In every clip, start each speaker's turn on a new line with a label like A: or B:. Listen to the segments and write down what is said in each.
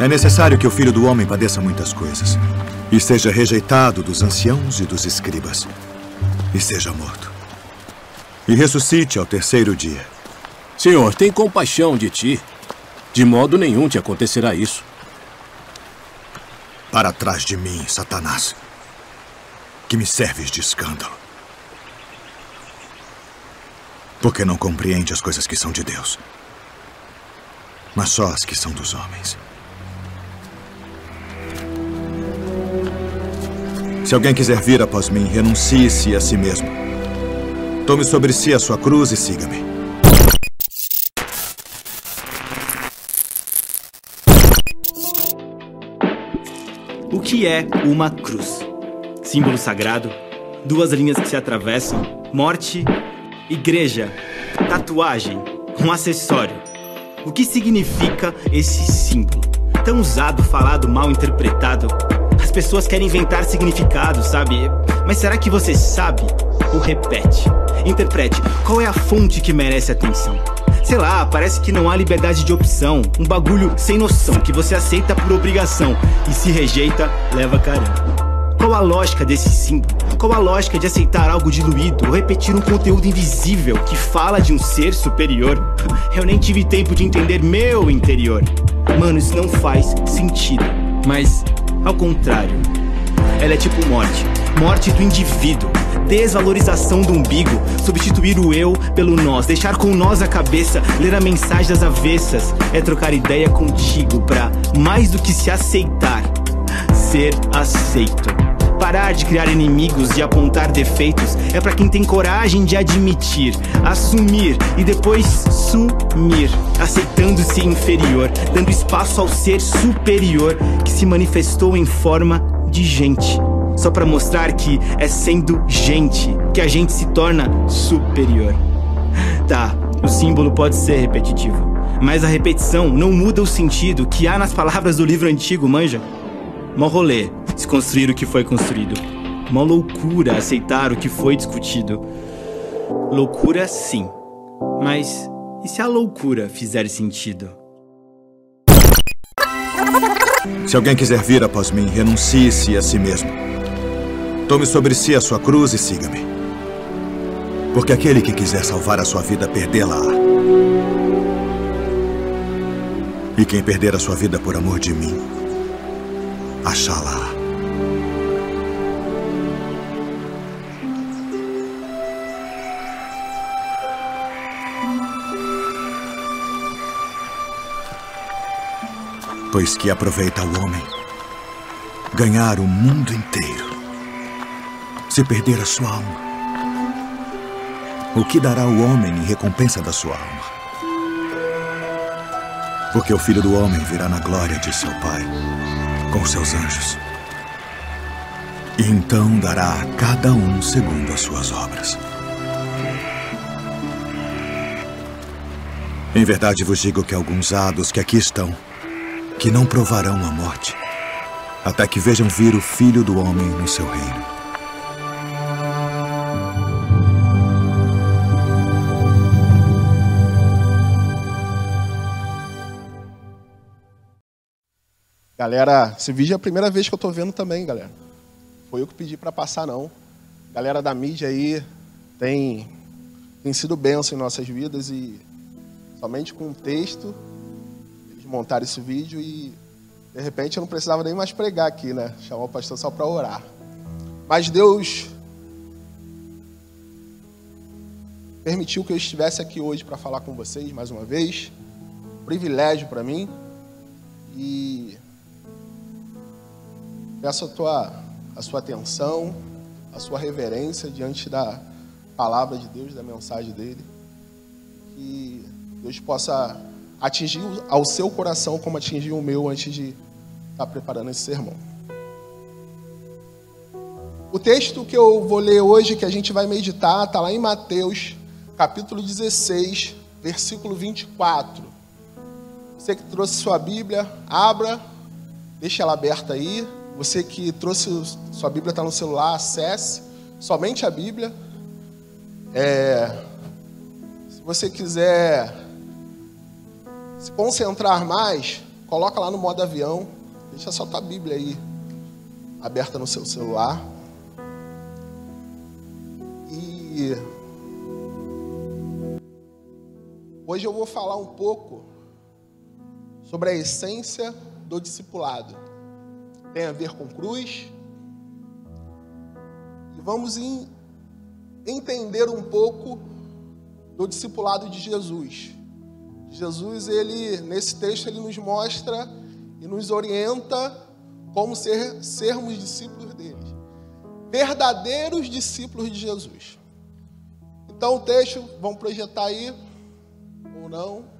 A: É necessário que o filho do homem padeça muitas coisas, e seja rejeitado dos anciãos e dos escribas, e seja morto, e ressuscite ao terceiro dia.
B: Senhor, tem compaixão de ti. De modo nenhum te acontecerá isso.
A: Para trás de mim, Satanás, que me serves de escândalo. Porque não compreende as coisas que são de Deus, mas só as que são dos homens. Se alguém quiser vir após mim, renuncie-se a si mesmo. Tome sobre si a sua cruz e siga-me.
C: O que é uma cruz? Símbolo sagrado, duas linhas que se atravessam, morte, igreja, tatuagem, um acessório. O que significa esse símbolo? Tão usado, falado, mal interpretado. As pessoas querem inventar significados, sabe? Mas será que você sabe? Ou repete? Interprete. Qual é a fonte que merece atenção? Sei lá, parece que não há liberdade de opção. Um bagulho sem noção que você aceita por obrigação e se rejeita, leva caramba. Qual a lógica desse símbolo? Qual a lógica de aceitar algo diluído ou repetir um conteúdo invisível que fala de um ser superior? Eu nem tive tempo de entender meu interior. Mano, isso não faz sentido. Mas, ao contrário, ela é tipo morte. Morte do indivíduo, desvalorização do umbigo, substituir o eu pelo nós, deixar com nós a cabeça, ler a mensagem das avessas, é trocar ideia contigo pra mais do que se aceitar, ser aceito. Parar de criar inimigos e apontar defeitos é para quem tem coragem de admitir, assumir e depois sumir, aceitando-se inferior, dando espaço ao ser superior que se manifestou em forma de gente só para mostrar que é sendo gente que a gente se torna superior. Tá, o símbolo pode ser repetitivo, mas a repetição não muda o sentido que há nas palavras do livro antigo, manja? Mó rolê, desconstruir o que foi construído. Mó loucura aceitar o que foi discutido. Loucura sim, mas e se a loucura fizer sentido?
A: Se alguém quiser vir após mim, renuncie-se a si mesmo. Tome sobre si a sua cruz e siga-me. Porque aquele que quiser salvar a sua vida, perdê-la. E quem perder a sua vida por amor de mim, achá-la. Pois que aproveita o homem ganhar o mundo inteiro se perder a sua alma? O que dará o homem em recompensa da sua alma? Porque o filho do homem virá na glória de seu Pai, com seus anjos. E então dará a cada um segundo as suas obras. Em verdade vos digo que alguns há dos que aqui estão, que não provarão a morte, até que vejam vir o Filho do Homem no seu reino.
D: Galera, esse vídeo é a primeira vez que eu estou vendo também, galera. Foi eu que pedi para passar, não. Galera da mídia aí tem, tem sido benção em nossas vidas e somente com um texto eles montaram esse vídeo e de repente eu não precisava nem mais pregar aqui, né? Chamar o pastor só para orar. Mas Deus permitiu que eu estivesse aqui hoje para falar com vocês mais uma vez. Privilégio para mim. E Peço a, tua, a sua atenção, a sua reverência diante da palavra de Deus, da mensagem dele. Que Deus possa atingir ao seu coração como atingiu o meu antes de estar preparando esse sermão. O texto que eu vou ler hoje, que a gente vai meditar, está lá em Mateus, capítulo 16, versículo 24. Você que trouxe sua Bíblia, abra, deixa ela aberta aí. Você que trouxe sua Bíblia está no celular, acesse somente a Bíblia. É, se você quiser se concentrar mais, coloca lá no modo avião, deixa só tua Bíblia aí aberta no seu celular. E hoje eu vou falar um pouco sobre a essência do discipulado. Tem a ver com cruz. E vamos em, entender um pouco do discipulado de Jesus. Jesus, ele nesse texto ele nos mostra e nos orienta como ser, sermos discípulos dele. Verdadeiros discípulos de Jesus. Então o texto, vamos projetar aí ou não?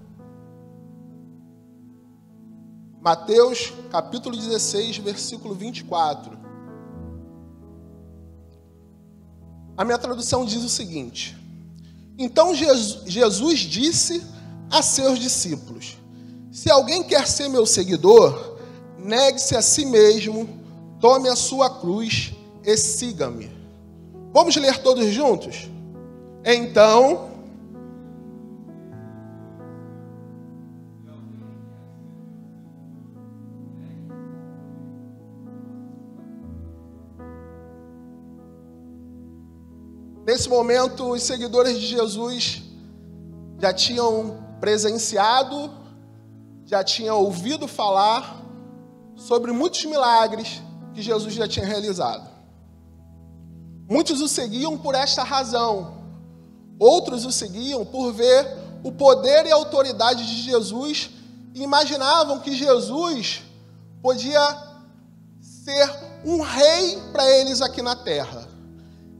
D: Mateus capítulo 16, versículo 24. A minha tradução diz o seguinte: Então Jesus disse a seus discípulos: Se alguém quer ser meu seguidor, negue-se a si mesmo, tome a sua cruz e siga-me. Vamos ler todos juntos? Então, Nesse momento, os seguidores de Jesus já tinham presenciado, já tinham ouvido falar sobre muitos milagres que Jesus já tinha realizado. Muitos o seguiam por esta razão, outros o seguiam por ver o poder e a autoridade de Jesus e imaginavam que Jesus podia ser um rei para eles aqui na terra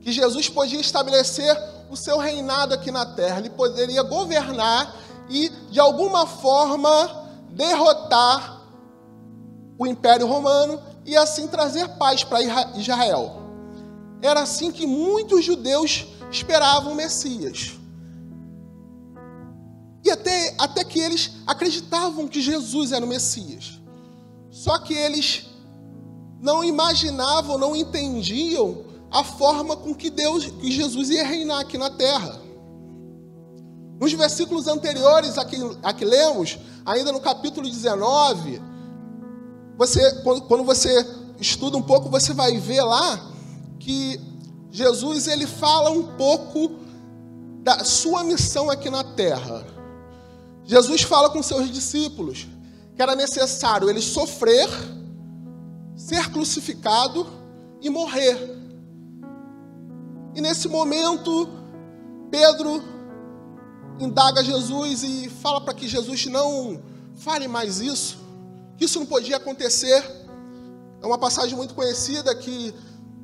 D: que Jesus podia estabelecer o seu reinado aqui na terra, ele poderia governar e, de alguma forma, derrotar o Império Romano e assim trazer paz para Israel. Era assim que muitos judeus esperavam o Messias. E até, até que eles acreditavam que Jesus era o Messias. Só que eles não imaginavam, não entendiam a forma com que Deus, que Jesus ia reinar aqui na terra. Nos versículos anteriores a que, a que lemos, ainda no capítulo 19, você, quando, quando você estuda um pouco, você vai ver lá que Jesus ele fala um pouco da sua missão aqui na terra. Jesus fala com seus discípulos que era necessário ele sofrer, ser crucificado e morrer. E nesse momento, Pedro indaga Jesus e fala para que Jesus não fale mais isso, que isso não podia acontecer. É uma passagem muito conhecida que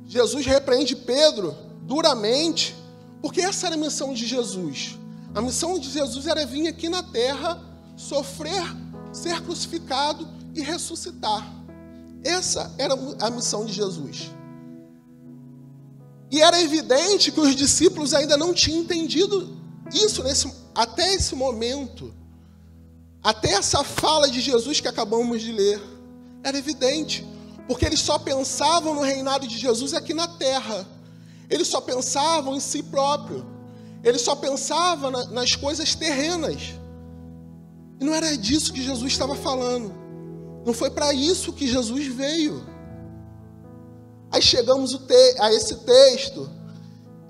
D: Jesus repreende Pedro duramente, porque essa era a missão de Jesus. A missão de Jesus era vir aqui na terra, sofrer, ser crucificado e ressuscitar. Essa era a missão de Jesus. E era evidente que os discípulos ainda não tinham entendido isso nesse, até esse momento. Até essa fala de Jesus que acabamos de ler. Era evidente. Porque eles só pensavam no reinado de Jesus aqui na terra. Eles só pensavam em si próprio. Eles só pensavam na, nas coisas terrenas. E não era disso que Jesus estava falando. Não foi para isso que Jesus veio. Aí chegamos a esse texto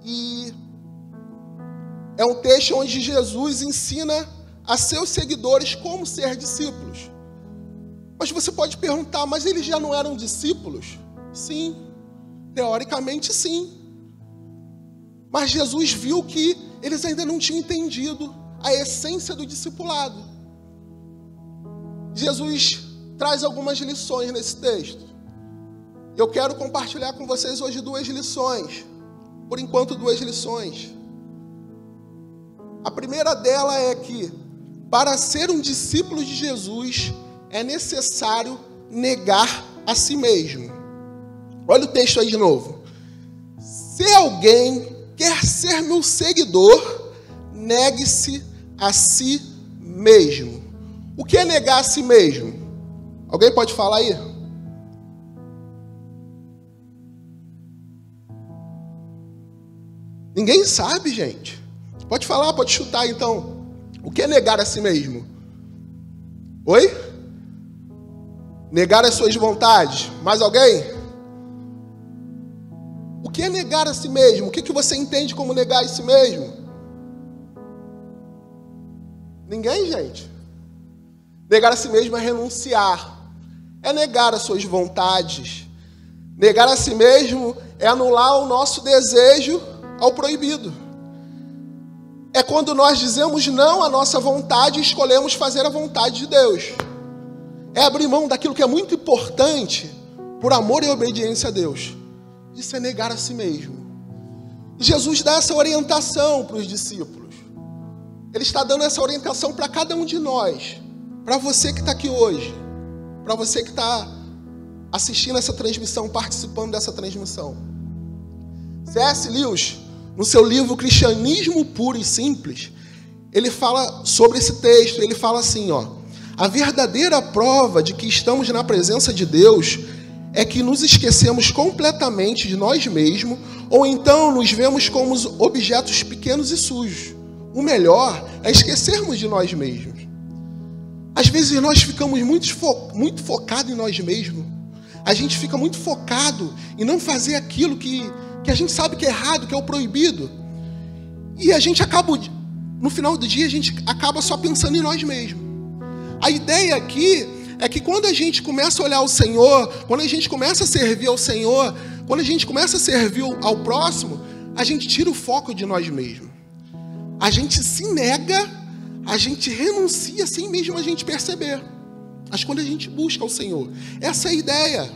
D: e é um texto onde Jesus ensina a seus seguidores como ser discípulos. Mas você pode perguntar, mas eles já não eram discípulos? Sim, teoricamente sim. Mas Jesus viu que eles ainda não tinham entendido a essência do discipulado. Jesus traz algumas lições nesse texto. Eu quero compartilhar com vocês hoje duas lições. Por enquanto, duas lições. A primeira dela é que, para ser um discípulo de Jesus, é necessário negar a si mesmo. Olha o texto aí de novo. Se alguém quer ser meu seguidor, negue-se a si mesmo. O que é negar a si mesmo? Alguém pode falar aí? Ninguém sabe, gente. Pode falar, pode chutar então. O que é negar a si mesmo? Oi? Negar as suas vontades. Mais alguém? O que é negar a si mesmo? O que, que você entende como negar a si mesmo? Ninguém, gente. Negar a si mesmo é renunciar, é negar as suas vontades. Negar a si mesmo é anular o nosso desejo ao proibido. É quando nós dizemos não à nossa vontade e escolhemos fazer a vontade de Deus. É abrir mão daquilo que é muito importante por amor e obediência a Deus. Isso é negar a si mesmo. Jesus dá essa orientação para os discípulos. Ele está dando essa orientação para cada um de nós. Para você que está aqui hoje. Para você que está assistindo essa transmissão, participando dessa transmissão. C.S. Lewis no seu livro Cristianismo Puro e Simples, ele fala sobre esse texto, ele fala assim, ó: A verdadeira prova de que estamos na presença de Deus é que nos esquecemos completamente de nós mesmos ou então nos vemos como objetos pequenos e sujos. O melhor é esquecermos de nós mesmos. Às vezes nós ficamos muito, fo muito focados em nós mesmos. A gente fica muito focado em não fazer aquilo que que a gente sabe que é errado, que é o proibido. E a gente acaba, no final do dia, a gente acaba só pensando em nós mesmos. A ideia aqui é que quando a gente começa a olhar o Senhor, quando a gente começa a servir ao Senhor, quando a gente começa a servir ao próximo, a gente tira o foco de nós mesmos. A gente se nega, a gente renuncia sem mesmo a gente perceber. Mas quando a gente busca o Senhor, essa é a ideia.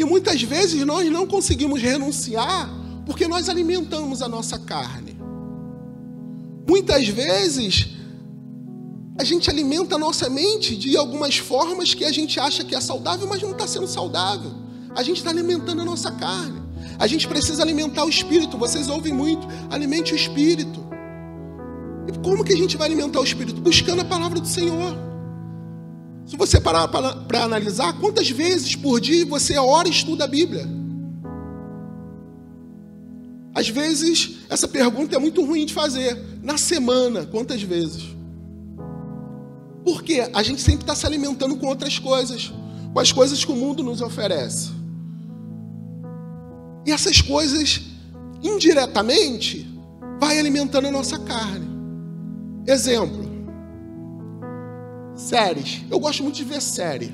D: E muitas vezes nós não conseguimos renunciar porque nós alimentamos a nossa carne. Muitas vezes a gente alimenta a nossa mente de algumas formas que a gente acha que é saudável, mas não está sendo saudável. A gente está alimentando a nossa carne. A gente precisa alimentar o espírito. Vocês ouvem muito, alimente o espírito. E como que a gente vai alimentar o espírito? Buscando a palavra do Senhor. Se você parar para analisar, quantas vezes por dia você ora e estuda a Bíblia? Às vezes, essa pergunta é muito ruim de fazer. Na semana, quantas vezes? Porque a gente sempre está se alimentando com outras coisas, com as coisas que o mundo nos oferece. E essas coisas, indiretamente, vai alimentando a nossa carne. Exemplo. Séries. Eu gosto muito de ver série.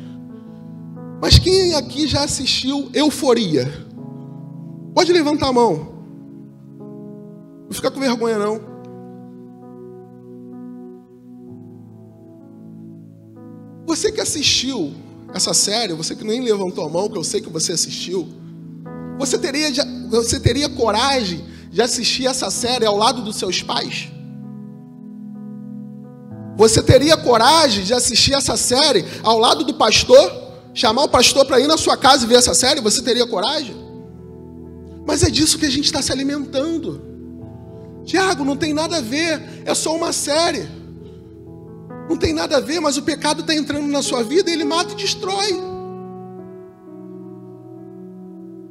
D: Mas quem aqui já assistiu Euforia? Pode levantar a mão. Não fica com vergonha, não. Você que assistiu essa série, você que nem levantou a mão, que eu sei que você assistiu, você teria, você teria coragem de assistir essa série ao lado dos seus pais? Você teria coragem de assistir essa série ao lado do pastor? Chamar o pastor para ir na sua casa e ver essa série? Você teria coragem? Mas é disso que a gente está se alimentando. Tiago, não tem nada a ver, é só uma série. Não tem nada a ver, mas o pecado está entrando na sua vida e ele mata e destrói.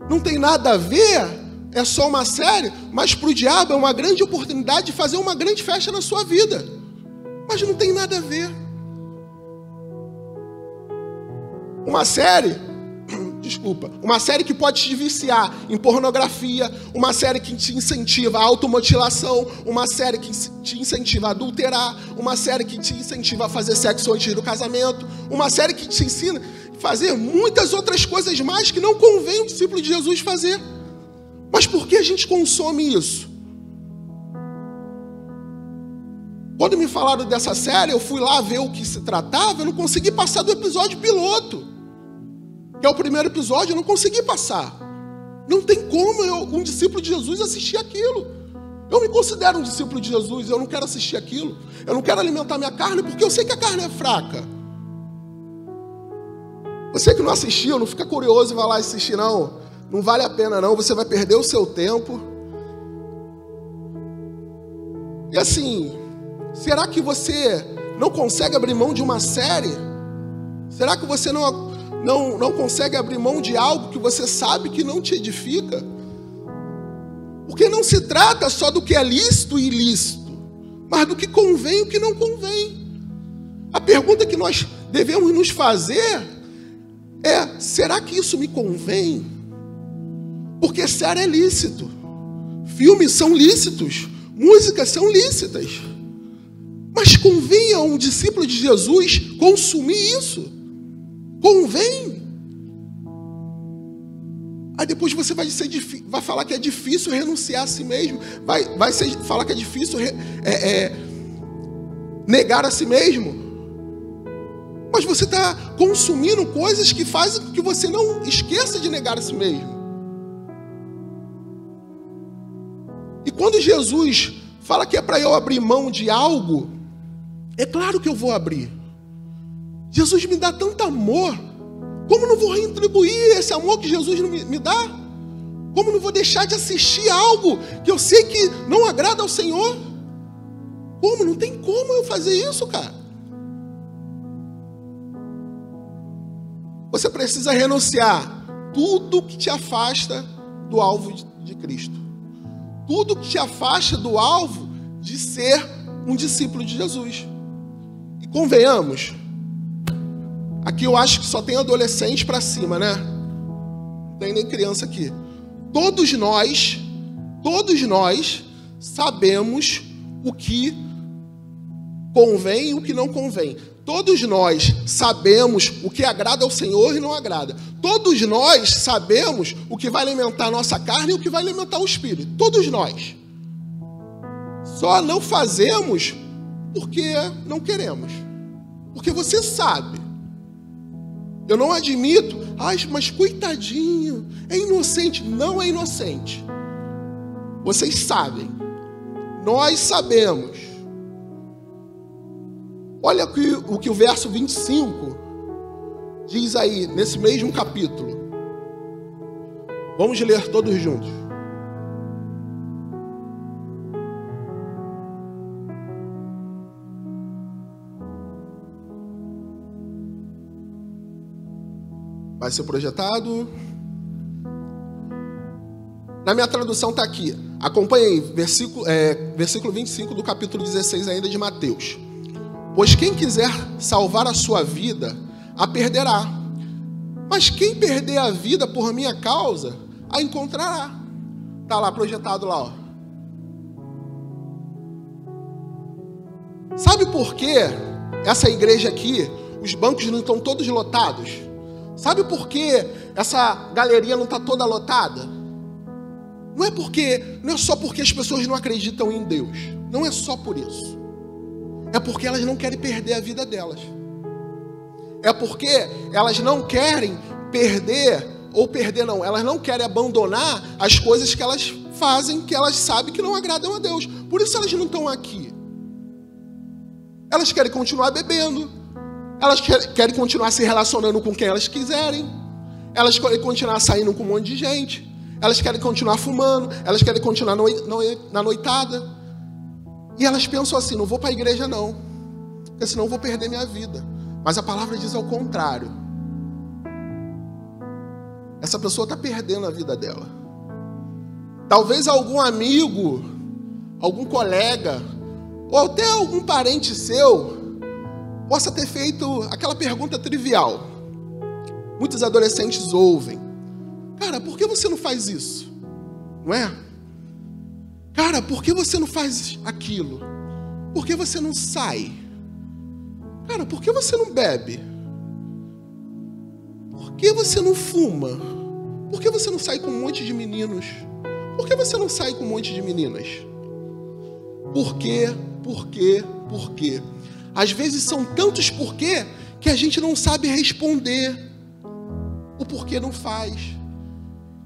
D: Não tem nada a ver, é só uma série, mas para o diabo é uma grande oportunidade de fazer uma grande festa na sua vida. Mas não tem nada a ver. Uma série, desculpa, uma série que pode te viciar em pornografia, uma série que te incentiva a automutilação, uma série que te incentiva a adulterar, uma série que te incentiva a fazer sexo antes do casamento, uma série que te ensina a fazer muitas outras coisas mais que não convém o discípulo de Jesus fazer. Mas por que a gente consome isso? Quando me falaram dessa série, eu fui lá ver o que se tratava, eu não consegui passar do episódio piloto. Que é o primeiro episódio, eu não consegui passar. Não tem como eu, um discípulo de Jesus assistir aquilo. Eu me considero um discípulo de Jesus, eu não quero assistir aquilo. Eu não quero alimentar minha carne, porque eu sei que a carne é fraca. Você que não assistiu, não fica curioso e vai lá assistir, não. Não vale a pena, não. Você vai perder o seu tempo. E assim, Será que você não consegue abrir mão de uma série? Será que você não, não, não consegue abrir mão de algo que você sabe que não te edifica? Porque não se trata só do que é lícito e ilícito, mas do que convém e o que não convém. A pergunta que nós devemos nos fazer é: será que isso me convém? Porque sério é lícito, filmes são lícitos, músicas são lícitas. Mas convém a um discípulo de Jesus consumir isso? Convém? Aí depois você vai, ser, vai falar que é difícil renunciar a si mesmo, vai, vai ser, falar que é difícil é, é, negar a si mesmo. Mas você está consumindo coisas que fazem com que você não esqueça de negar a si mesmo. E quando Jesus fala que é para eu abrir mão de algo, é claro que eu vou abrir. Jesus me dá tanto amor. Como não vou retribuir esse amor que Jesus me dá? Como não vou deixar de assistir algo que eu sei que não agrada ao Senhor? Como? Não tem como eu fazer isso, cara. Você precisa renunciar tudo que te afasta do alvo de Cristo. Tudo que te afasta do alvo de ser um discípulo de Jesus. Convenhamos. Aqui eu acho que só tem adolescente para cima, né? Não tem nem criança aqui. Todos nós, todos nós sabemos o que convém e o que não convém. Todos nós sabemos o que agrada ao Senhor e não agrada. Todos nós sabemos o que vai alimentar a nossa carne e o que vai alimentar o espírito. Todos nós. Só não fazemos porque não queremos. Porque você sabe. Eu não admito, ai, mas coitadinho, é inocente. Não é inocente. Vocês sabem. Nós sabemos. Olha o que o verso 25 diz aí, nesse mesmo capítulo. Vamos ler todos juntos. Vai ser projetado. Na minha tradução está aqui. Acompanhe aí, versículo, é, versículo 25 do capítulo 16 ainda de Mateus. Pois quem quiser salvar a sua vida, a perderá. Mas quem perder a vida por minha causa, a encontrará. Está lá projetado lá, ó. Sabe por que essa igreja aqui, os bancos não estão todos lotados? Sabe por que essa galeria não está toda lotada? Não é porque, não é só porque as pessoas não acreditam em Deus. Não é só por isso. É porque elas não querem perder a vida delas. É porque elas não querem perder ou perder não, elas não querem abandonar as coisas que elas fazem que elas sabem que não agradam a Deus. Por isso elas não estão aqui. Elas querem continuar bebendo, elas querem continuar se relacionando com quem elas quiserem. Elas querem continuar saindo com um monte de gente. Elas querem continuar fumando. Elas querem continuar na noitada. E elas pensam assim: não vou para a igreja, não. Porque senão eu vou perder minha vida. Mas a palavra diz ao contrário. Essa pessoa está perdendo a vida dela. Talvez algum amigo, algum colega, ou até algum parente seu possa ter feito aquela pergunta trivial. Muitos adolescentes ouvem: Cara, por que você não faz isso? Não é? Cara, por que você não faz aquilo? Por que você não sai? Cara, por que você não bebe? Por que você não fuma? Por que você não sai com um monte de meninos? Por que você não sai com um monte de meninas? Por quê? Por quê? Por quê? Às vezes são tantos porquê que a gente não sabe responder o porquê não faz.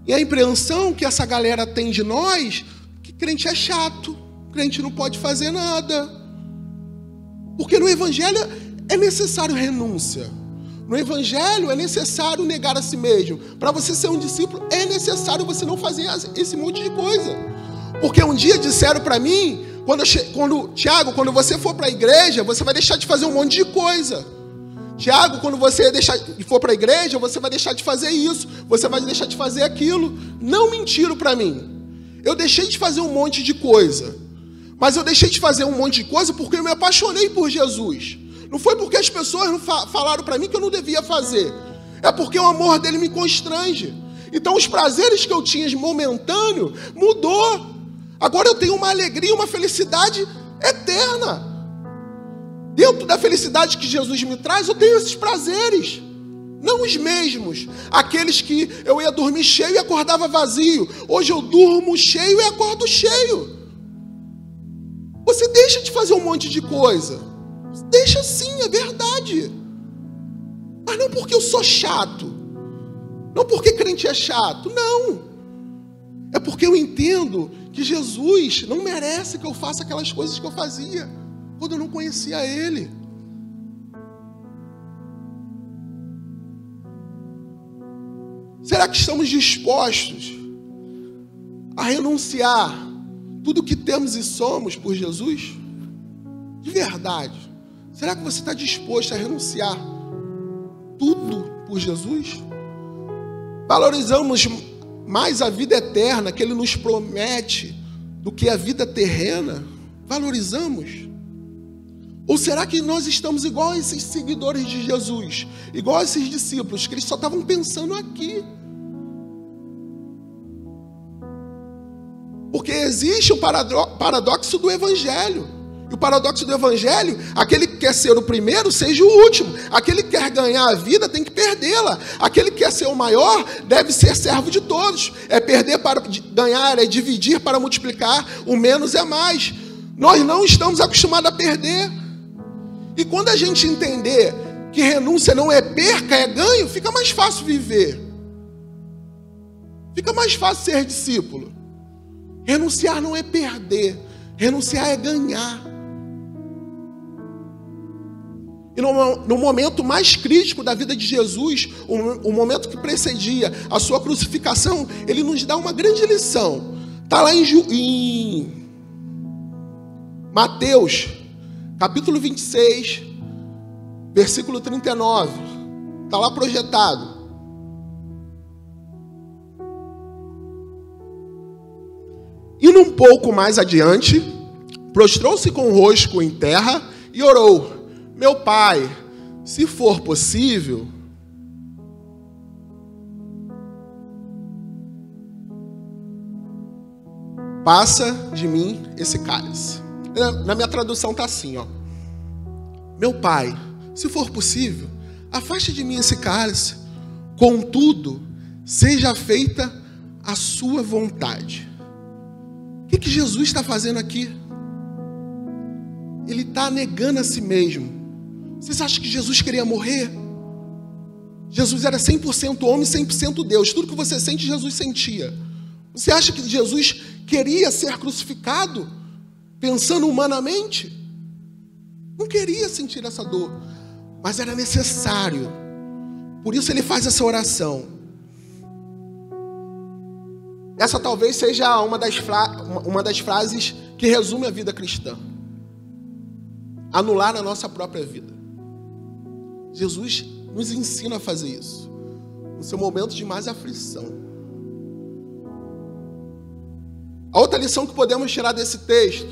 D: E a impressão que essa galera tem de nós, que crente é chato, crente não pode fazer nada. Porque no evangelho é necessário renúncia. No evangelho é necessário negar a si mesmo. Para você ser um discípulo é necessário você não fazer esse monte de coisa. Porque um dia disseram para mim quando, quando Tiago, quando você for para a igreja, você vai deixar de fazer um monte de coisa. Tiago, quando você deixar, for para a igreja, você vai deixar de fazer isso, você vai deixar de fazer aquilo. Não mentiram para mim. Eu deixei de fazer um monte de coisa. Mas eu deixei de fazer um monte de coisa porque eu me apaixonei por Jesus. Não foi porque as pessoas falaram para mim que eu não devia fazer. É porque o amor dele me constrange. Então os prazeres que eu tinha momentâneo mudou. Agora eu tenho uma alegria, uma felicidade eterna. Dentro da felicidade que Jesus me traz, eu tenho esses prazeres. Não os mesmos, aqueles que eu ia dormir cheio e acordava vazio. Hoje eu durmo cheio e acordo cheio. Você deixa de fazer um monte de coisa. Deixa sim, é verdade. Mas não porque eu sou chato. Não porque crente é chato. Não. É porque eu entendo que Jesus não merece que eu faça aquelas coisas que eu fazia quando eu não conhecia Ele. Será que estamos dispostos a renunciar tudo que temos e somos por Jesus? De verdade. Será que você está disposto a renunciar tudo por Jesus? Valorizamos mais a vida eterna que Ele nos promete do que a vida terrena? Valorizamos? Ou será que nós estamos igual a esses seguidores de Jesus, igual a esses discípulos, que eles só estavam pensando aqui? Porque existe o paradoxo do Evangelho. E o paradoxo do Evangelho, aquele que quer ser o primeiro, seja o último. Aquele que quer ganhar a vida, tem que perdê-la. Aquele que quer ser o maior, deve ser servo de todos. É perder para ganhar, é dividir para multiplicar. O menos é mais. Nós não estamos acostumados a perder. E quando a gente entender que renúncia não é perca, é ganho, fica mais fácil viver. Fica mais fácil ser discípulo. Renunciar não é perder, renunciar é ganhar. E no, no, momento mais crítico da vida de Jesus, o, o, momento que precedia a sua crucificação, ele nos dá uma grande lição. Está lá em, em Mateus, capítulo 26, versículo 39. Está lá projetado. E num pouco mais adiante, prostrou-se com o rosto em terra e orou: Meu pai, se for possível, passa de mim esse cálice. Na minha tradução está assim, ó. Meu pai, se for possível, afaste de mim esse cálice. Contudo, seja feita a sua vontade que, que Jesus está fazendo aqui? Ele está negando a si mesmo. Vocês acham que Jesus queria morrer? Jesus era 100% homem, 100% Deus. Tudo que você sente, Jesus sentia. Você acha que Jesus queria ser crucificado pensando humanamente? Não queria sentir essa dor, mas era necessário. Por isso ele faz essa oração. Essa talvez seja uma das, uma das frases que resume a vida cristã. Anular a nossa própria vida. Jesus nos ensina a fazer isso. No seu momento de mais aflição. A outra lição que podemos tirar desse texto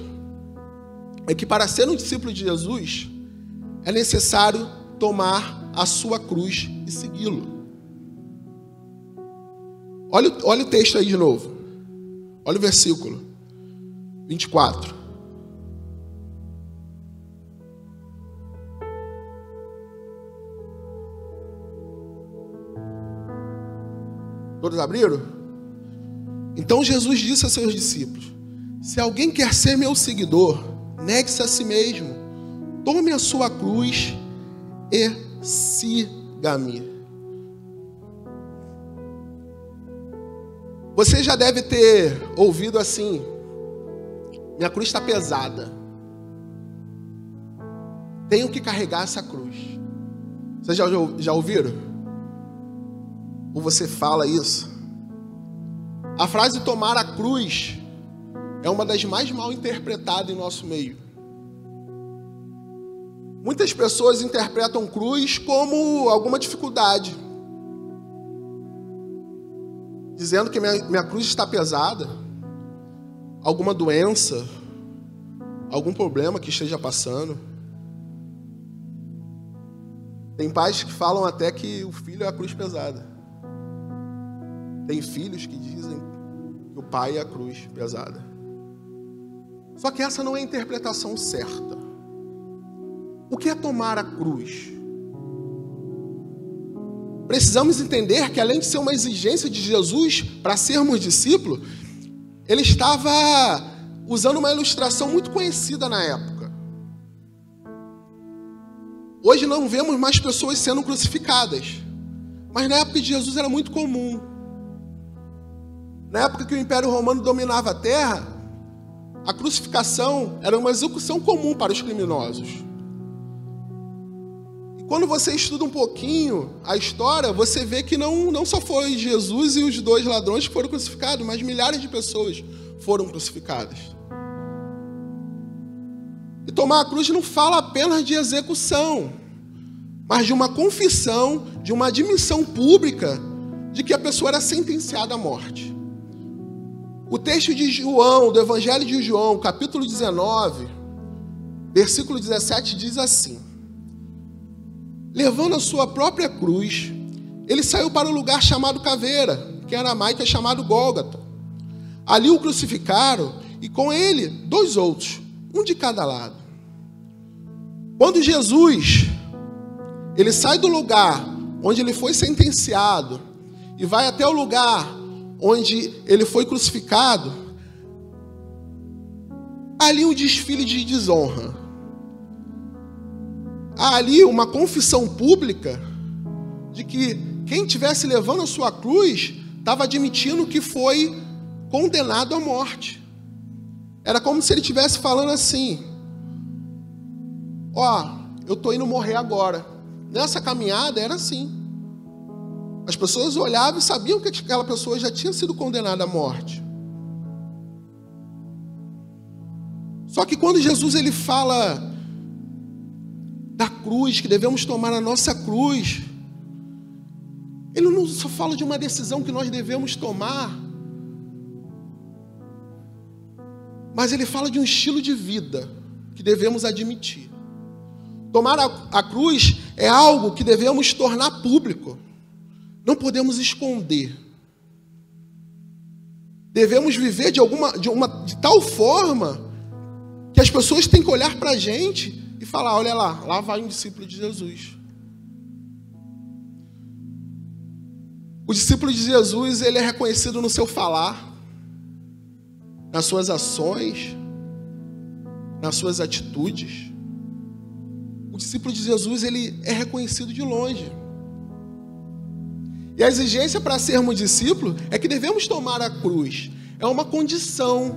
D: é que para ser um discípulo de Jesus é necessário tomar a sua cruz e segui-lo. Olha, olha o texto aí de novo. Olha o versículo 24. Todos abriram? Então Jesus disse a seus discípulos: Se alguém quer ser meu seguidor, negue-se a si mesmo, tome a sua cruz e siga-me. Você já deve ter ouvido assim: minha cruz está pesada. Tenho que carregar essa cruz. Vocês já, já ouviram? Ou você fala isso? A frase tomar a cruz é uma das mais mal interpretadas em nosso meio. Muitas pessoas interpretam cruz como alguma dificuldade dizendo que minha, minha cruz está pesada, alguma doença, algum problema que esteja passando. Tem pais que falam até que o filho é a cruz pesada. Tem filhos que dizem que o pai é a cruz pesada. Só que essa não é a interpretação certa. O que é tomar a cruz? Precisamos entender que, além de ser uma exigência de Jesus para sermos discípulos, ele estava usando uma ilustração muito conhecida na época. Hoje não vemos mais pessoas sendo crucificadas, mas na época de Jesus era muito comum. Na época que o Império Romano dominava a terra, a crucificação era uma execução comum para os criminosos. E quando você estuda um pouquinho a história, você vê que não, não só foi Jesus e os dois ladrões que foram crucificados, mas milhares de pessoas foram crucificadas. E tomar a cruz não fala apenas de execução, mas de uma confissão, de uma admissão pública de que a pessoa era sentenciada à morte. O texto de João, do Evangelho de João, capítulo 19, versículo 17, diz assim: Levando a sua própria cruz, ele saiu para o lugar chamado Caveira, que em aramaico é chamado Gólgata. Ali o crucificaram e com ele dois outros, um de cada lado. Quando Jesus ele sai do lugar onde ele foi sentenciado e vai até o lugar onde ele foi crucificado, ali um desfile de desonra. Ali uma confissão pública de que quem tivesse levando a sua cruz estava admitindo que foi condenado à morte. Era como se ele estivesse falando assim: Ó, oh, eu estou indo morrer agora. Nessa caminhada era assim. As pessoas olhavam e sabiam que aquela pessoa já tinha sido condenada à morte. Só que quando Jesus ele fala da cruz, que devemos tomar a nossa cruz, ele não só fala de uma decisão que nós devemos tomar, mas ele fala de um estilo de vida que devemos admitir. Tomar a, a cruz é algo que devemos tornar público. Não podemos esconder. Devemos viver de alguma de uma de tal forma que as pessoas têm que olhar para a gente e falar: olha lá, lá vai um discípulo de Jesus. O discípulo de Jesus ele é reconhecido no seu falar, nas suas ações, nas suas atitudes. O discípulo de Jesus ele é reconhecido de longe. E a exigência para sermos discípulos é que devemos tomar a cruz. É uma condição.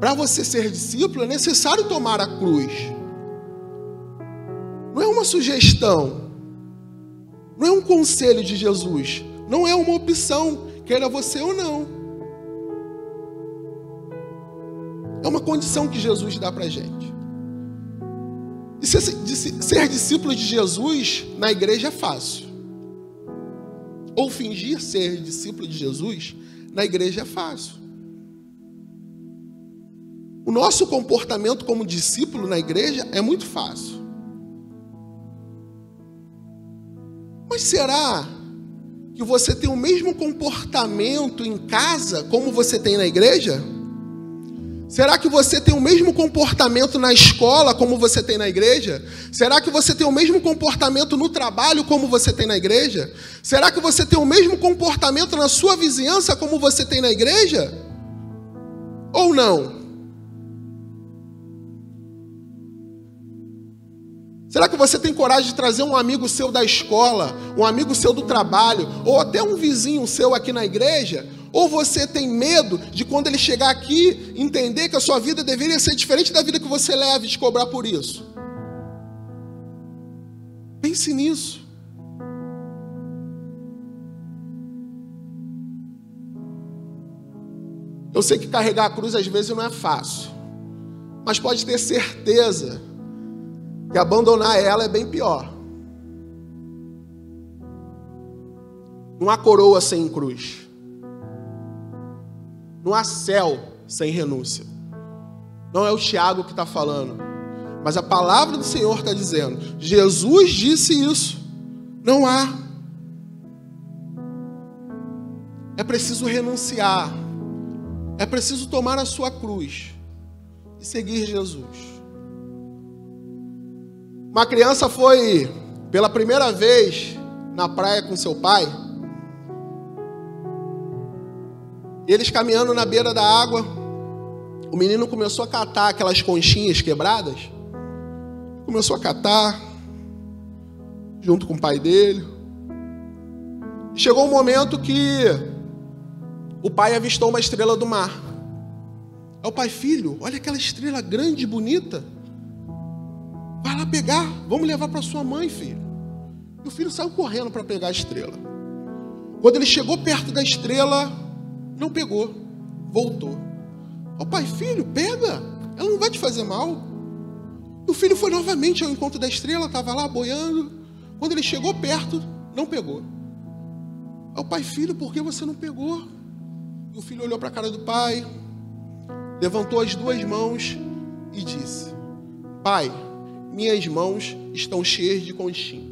D: Para você ser discípulo, é necessário tomar a cruz. Não é uma sugestão. Não é um conselho de Jesus. Não é uma opção, queira você ou não. É uma condição que Jesus dá para a gente. E ser, ser discípulo de Jesus na igreja é fácil ou fingir ser discípulo de Jesus na igreja é fácil. O nosso comportamento como discípulo na igreja é muito fácil. Mas será que você tem o mesmo comportamento em casa como você tem na igreja? Será que você tem o mesmo comportamento na escola como você tem na igreja? Será que você tem o mesmo comportamento no trabalho como você tem na igreja? Será que você tem o mesmo comportamento na sua vizinhança como você tem na igreja? Ou não? Será que você tem coragem de trazer um amigo seu da escola, um amigo seu do trabalho, ou até um vizinho seu aqui na igreja? Ou você tem medo de quando ele chegar aqui entender que a sua vida deveria ser diferente da vida que você leva e te cobrar por isso? Pense nisso. Eu sei que carregar a cruz às vezes não é fácil, mas pode ter certeza que abandonar ela é bem pior. Não há coroa sem cruz. Não há céu sem renúncia. Não é o Tiago que está falando. Mas a palavra do Senhor está dizendo: Jesus disse isso. Não há. É preciso renunciar. É preciso tomar a sua cruz e seguir Jesus. Uma criança foi pela primeira vez na praia com seu pai. Eles caminhando na beira da água, o menino começou a catar aquelas conchinhas quebradas. Começou a catar, junto com o pai dele. Chegou um momento que o pai avistou uma estrela do mar. É o pai, filho, olha aquela estrela grande e bonita. Vai lá pegar, vamos levar para sua mãe, filho. E o filho saiu correndo para pegar a estrela. Quando ele chegou perto da estrela, não pegou, voltou. O pai, filho, pega, ela não vai te fazer mal. E o filho foi novamente ao encontro da estrela, estava lá boiando. Quando ele chegou perto, não pegou. O pai, filho, por que você não pegou? E o filho olhou para a cara do pai, levantou as duas mãos e disse: Pai, minhas mãos estão cheias de conchinhas.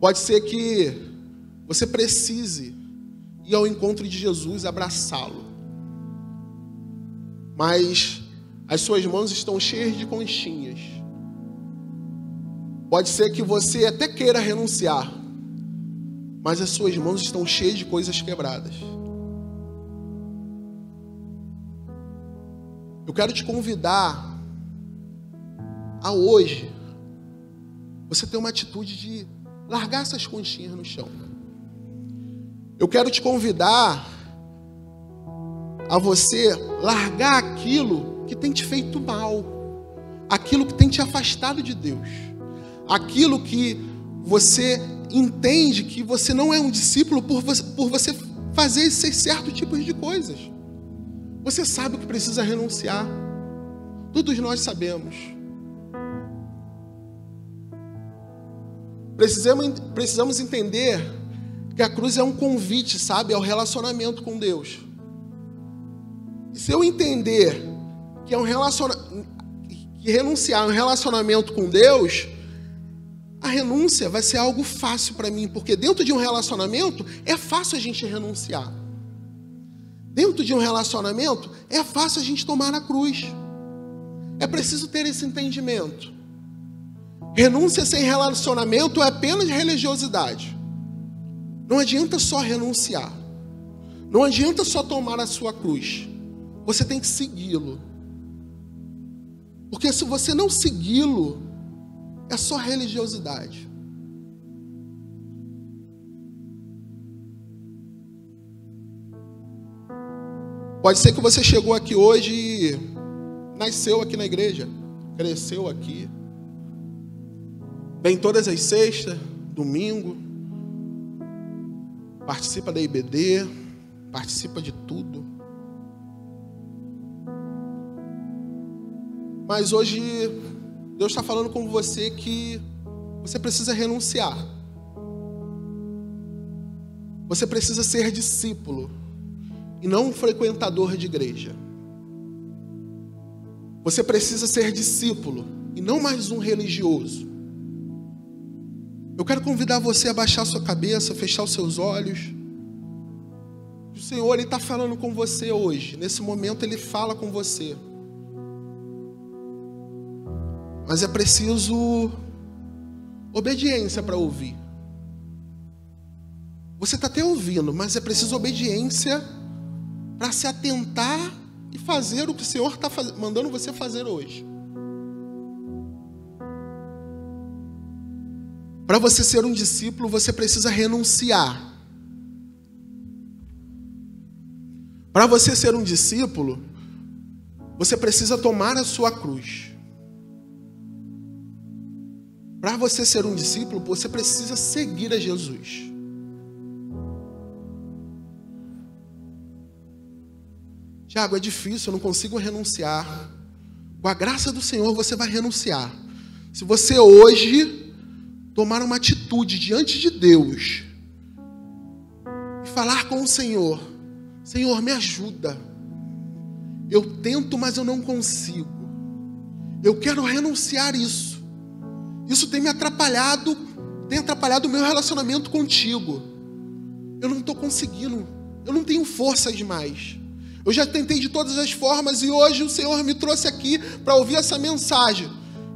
D: Pode ser que você precise ir ao encontro de Jesus, abraçá-lo. Mas as suas mãos estão cheias de conchinhas. Pode ser que você até queira renunciar, mas as suas mãos estão cheias de coisas quebradas. Eu quero te convidar a hoje você ter uma atitude de largar essas conchinhas no chão. Eu quero te convidar a você largar aquilo que tem te feito mal, aquilo que tem te afastado de Deus, aquilo que você entende que você não é um discípulo por você, por você fazer esses certos tipos de coisas. Você sabe o que precisa renunciar. Todos nós sabemos. Precisamos, precisamos entender que a cruz é um convite, sabe, ao relacionamento com Deus. E se eu entender que é um relacionamento, que renunciar a um relacionamento com Deus, a renúncia vai ser algo fácil para mim, porque dentro de um relacionamento é fácil a gente renunciar. Dentro de um relacionamento é fácil a gente tomar a cruz. É preciso ter esse entendimento. Renúncia sem relacionamento é apenas religiosidade. Não adianta só renunciar. Não adianta só tomar a sua cruz. Você tem que segui-lo. Porque se você não segui-lo, é só religiosidade. Pode ser que você chegou aqui hoje e nasceu aqui na igreja, cresceu aqui. Vem todas as sextas, domingo, participa da IBD, participa de tudo. Mas hoje Deus está falando com você que você precisa renunciar. Você precisa ser discípulo e não um frequentador de igreja. Você precisa ser discípulo e não mais um religioso. Eu quero convidar você a baixar sua cabeça, fechar os seus olhos. O Senhor está falando com você hoje. Nesse momento, Ele fala com você. Mas é preciso obediência para ouvir. Você está até ouvindo, mas é preciso obediência para se atentar e fazer o que o Senhor está mandando você fazer hoje. Para você ser um discípulo, você precisa renunciar. Para você ser um discípulo, você precisa tomar a sua cruz. Para você ser um discípulo, você precisa seguir a Jesus. Tiago, é difícil, eu não consigo renunciar. Com a graça do Senhor, você vai renunciar. Se você hoje tomar uma atitude diante de Deus e falar com o Senhor: Senhor, me ajuda. Eu tento, mas eu não consigo. Eu quero renunciar isso. Isso tem me atrapalhado, tem atrapalhado o meu relacionamento contigo. Eu não estou conseguindo. Eu não tenho forças mais. Eu já tentei de todas as formas e hoje o Senhor me trouxe aqui para ouvir essa mensagem.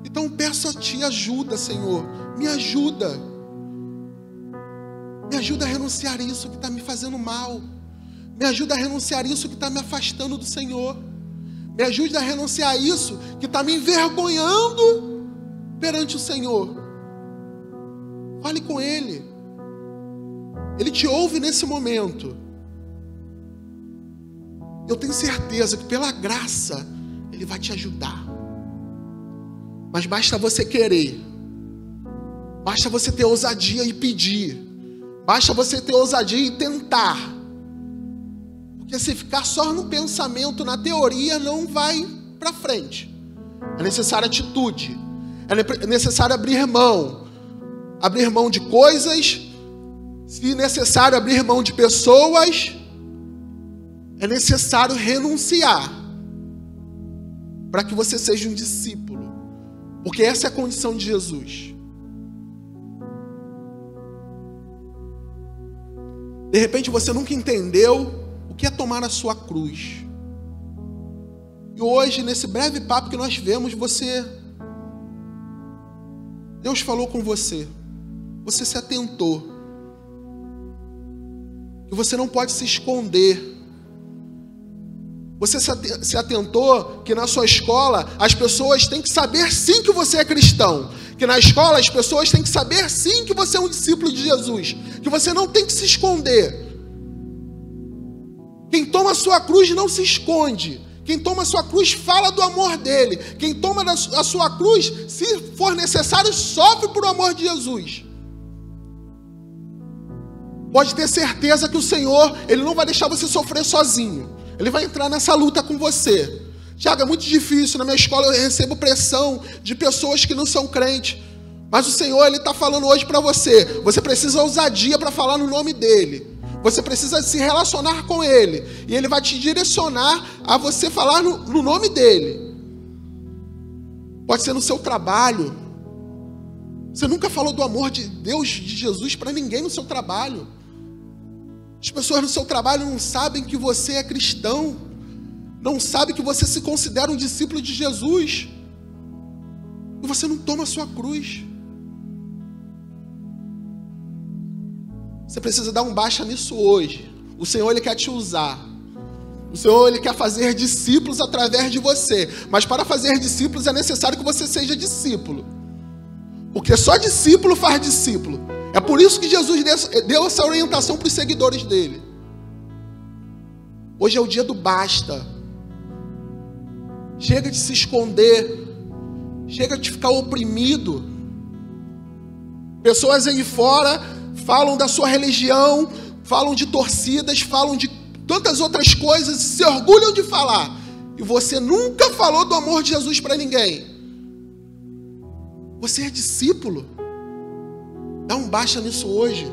D: Então peço a Ti ajuda, Senhor. Me ajuda. Me ajuda a renunciar isso que está me fazendo mal. Me ajuda a renunciar isso que está me afastando do Senhor. Me ajude a renunciar isso que está me envergonhando perante o Senhor. Fale com Ele. Ele te ouve nesse momento. Eu tenho certeza que pela graça Ele vai te ajudar. Mas basta você querer. Basta você ter ousadia e pedir. Basta você ter ousadia e tentar. Porque se ficar só no pensamento, na teoria, não vai para frente. É necessária atitude. É necessário abrir mão. Abrir mão de coisas. Se necessário, abrir mão de pessoas. É necessário renunciar. Para que você seja um discípulo. Porque essa é a condição de Jesus. De repente você nunca entendeu o que é tomar a sua cruz. E hoje, nesse breve papo que nós tivemos, você. Deus falou com você. Você se atentou. Que você não pode se esconder. Você se atentou que na sua escola as pessoas têm que saber sim que você é cristão. Que na escola as pessoas têm que saber sim que você é um discípulo de Jesus. Que você não tem que se esconder. Quem toma a sua cruz não se esconde. Quem toma a sua cruz fala do amor dele. Quem toma a sua cruz, se for necessário, sofre por amor de Jesus. Pode ter certeza que o Senhor, ele não vai deixar você sofrer sozinho. Ele vai entrar nessa luta com você. Tiago, é muito difícil. Na minha escola eu recebo pressão de pessoas que não são crentes. Mas o Senhor, Ele está falando hoje para você. Você precisa ousadia para falar no nome dEle. Você precisa se relacionar com Ele. E Ele vai te direcionar a você falar no, no nome dEle. Pode ser no seu trabalho. Você nunca falou do amor de Deus, de Jesus, para ninguém no seu trabalho. As pessoas no seu trabalho não sabem que você é cristão. Não sabem que você se considera um discípulo de Jesus. E você não toma a sua cruz. Você precisa dar um baixa nisso hoje. O Senhor ele quer te usar. O Senhor ele quer fazer discípulos através de você. Mas para fazer discípulos é necessário que você seja discípulo. Porque só discípulo faz discípulo. É por isso que Jesus deu essa orientação para os seguidores dele. Hoje é o dia do basta. Chega de se esconder. Chega de ficar oprimido. Pessoas aí fora falam da sua religião, falam de torcidas, falam de tantas outras coisas e se orgulham de falar. E você nunca falou do amor de Jesus para ninguém. Você é discípulo. Dá um baixa nisso hoje.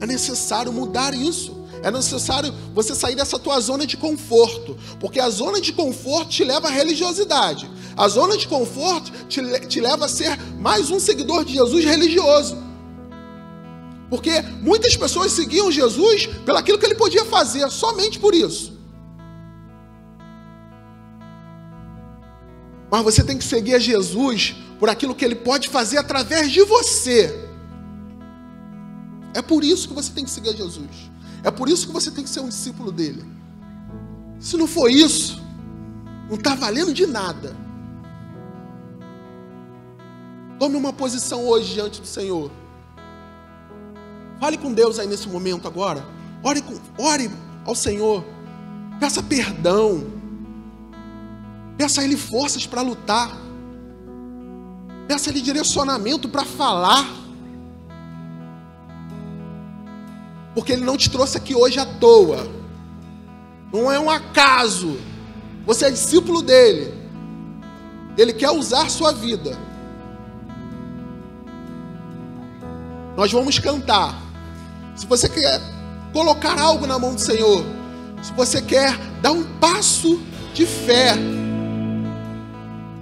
D: É necessário mudar isso. É necessário você sair dessa tua zona de conforto, porque a zona de conforto te leva à religiosidade. A zona de conforto te, te leva a ser mais um seguidor de Jesus religioso. Porque muitas pessoas seguiam Jesus pelo aquilo que ele podia fazer, somente por isso. Mas você tem que seguir a Jesus por aquilo que ele pode fazer através de você. É por isso que você tem que seguir a Jesus. É por isso que você tem que ser um discípulo dele. Se não for isso, não está valendo de nada. Tome uma posição hoje diante do Senhor. Fale com Deus aí nesse momento agora. Ore, com, ore ao Senhor. Peça perdão. Peça a Ele forças para lutar. Peça a Ele direcionamento para falar. Porque Ele não te trouxe aqui hoje à toa. Não é um acaso. Você é discípulo dele. Ele quer usar sua vida. Nós vamos cantar. Se você quer colocar algo na mão do Senhor, Se você quer dar um passo de fé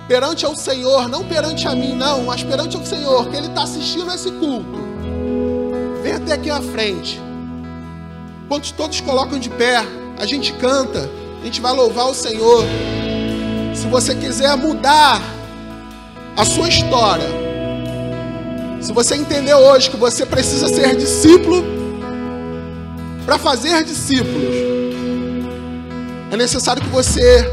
D: perante ao Senhor, não perante a mim, não, mas perante ao Senhor, que Ele está assistindo esse culto, vem até aqui à frente. Enquanto todos colocam de pé, a gente canta, a gente vai louvar o Senhor. Se você quiser mudar a sua história, se você entender hoje que você precisa ser discípulo, para fazer discípulos, é necessário que você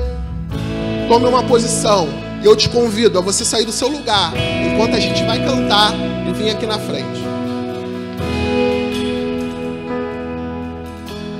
D: tome uma posição. E eu te convido a você sair do seu lugar enquanto a gente vai cantar e vir aqui na frente.